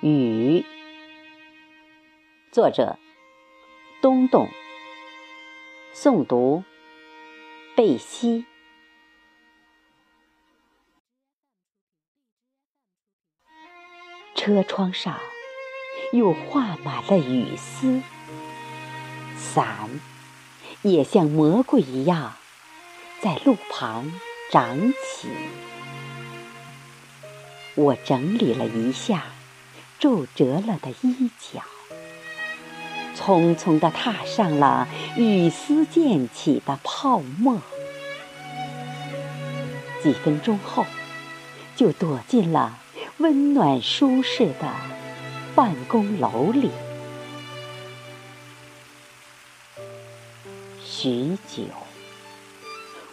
雨，作者东东，诵读贝西。车窗上又画满了雨丝，伞也像魔鬼一样在路旁长起。我整理了一下皱褶了的衣角，匆匆地踏上了雨丝溅起的泡沫。几分钟后，就躲进了温暖舒适的办公楼里。许久，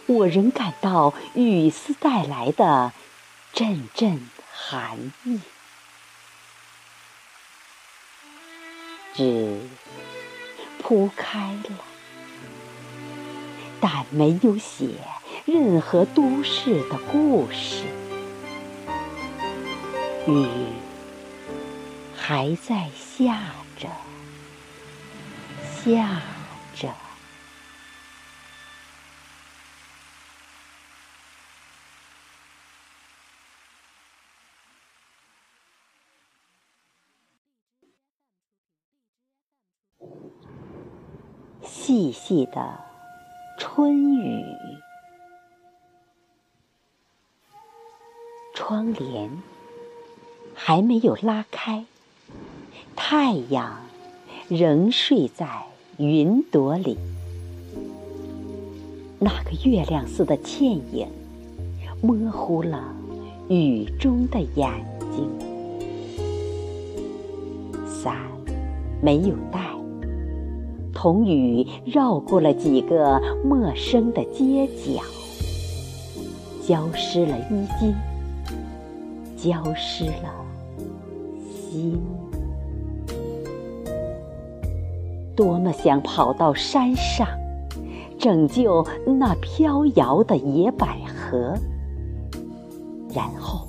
我仍感到雨丝带来的阵阵。寒意，纸铺开了，但没有写任何都市的故事。雨还在下着，下着。细细的春雨，窗帘还没有拉开，太阳仍睡在云朵里。那个月亮似的倩影，模糊了雨中的眼睛。伞没有带。同雨绕过了几个陌生的街角，浇湿了衣襟，浇湿了心。多么想跑到山上，拯救那飘摇的野百合，然后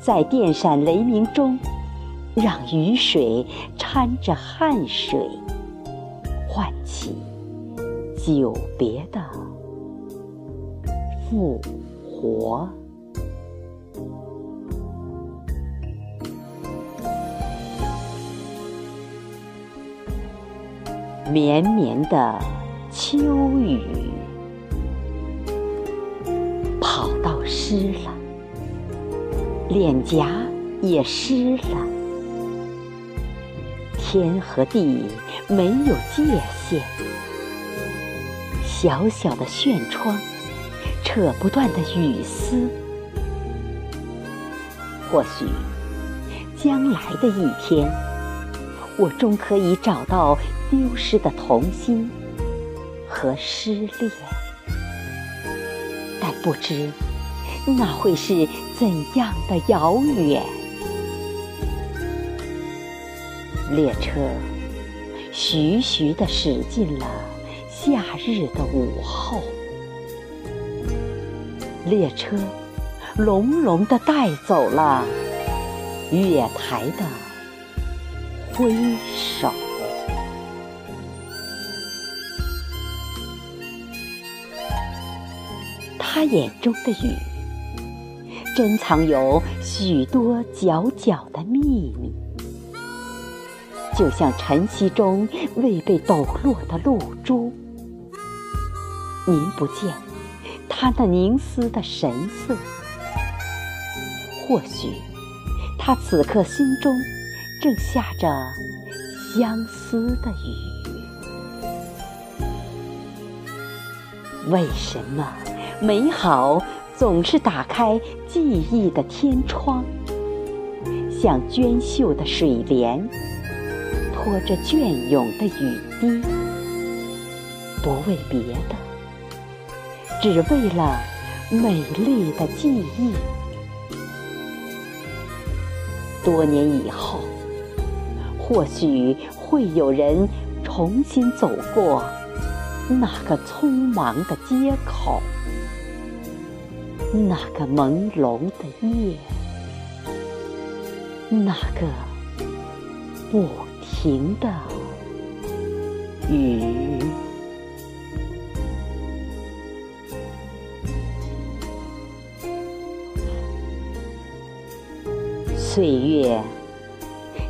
在电闪雷鸣中，让雨水掺着汗水。唤起久别的复活，绵绵的秋雨，跑道湿了，脸颊也湿了，天和地。没有界限，小小的舷窗，扯不断的雨丝。或许，将来的一天，我终可以找到丢失的童心和失恋，但不知那会是怎样的遥远。列车。徐徐地驶进了夏日的午后，列车隆隆地带走了月台的挥手。他眼中的雨，珍藏有许多皎皎的秘密。就像晨曦中未被抖落的露珠，您不见他那凝思的神色。或许他此刻心中正下着相思的雨。为什么美好总是打开记忆的天窗，像娟秀的水帘？拖着隽永的雨滴，不为别的，只为了美丽的记忆。多年以后，或许会有人重新走过那个匆忙的街口，那个朦胧的夜，那个。不停的雨。岁月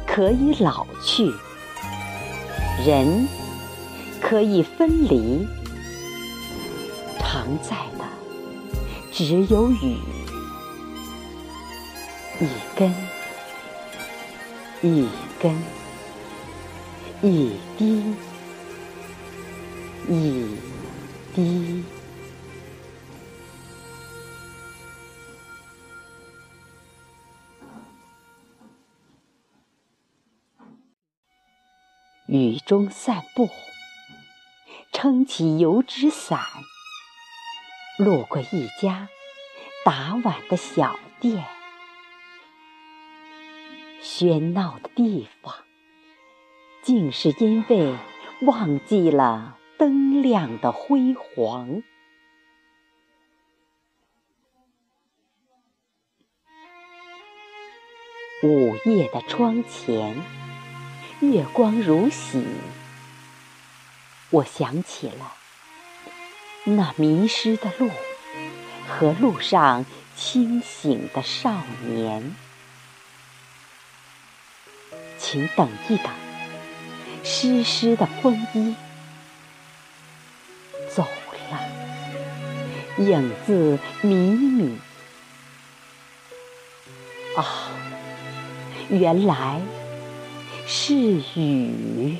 可以老去，人可以分离，常在的只有雨，一根一根，一滴一滴。雨中散步，撑起油纸伞，路过一家打碗的小店，喧闹的地方，竟是因为忘记了灯亮的辉煌。午夜的窗前。月光如洗，我想起了那迷失的路和路上清醒的少年。请等一等，湿湿的风衣走了，影子迷迷。啊，原来。是雨。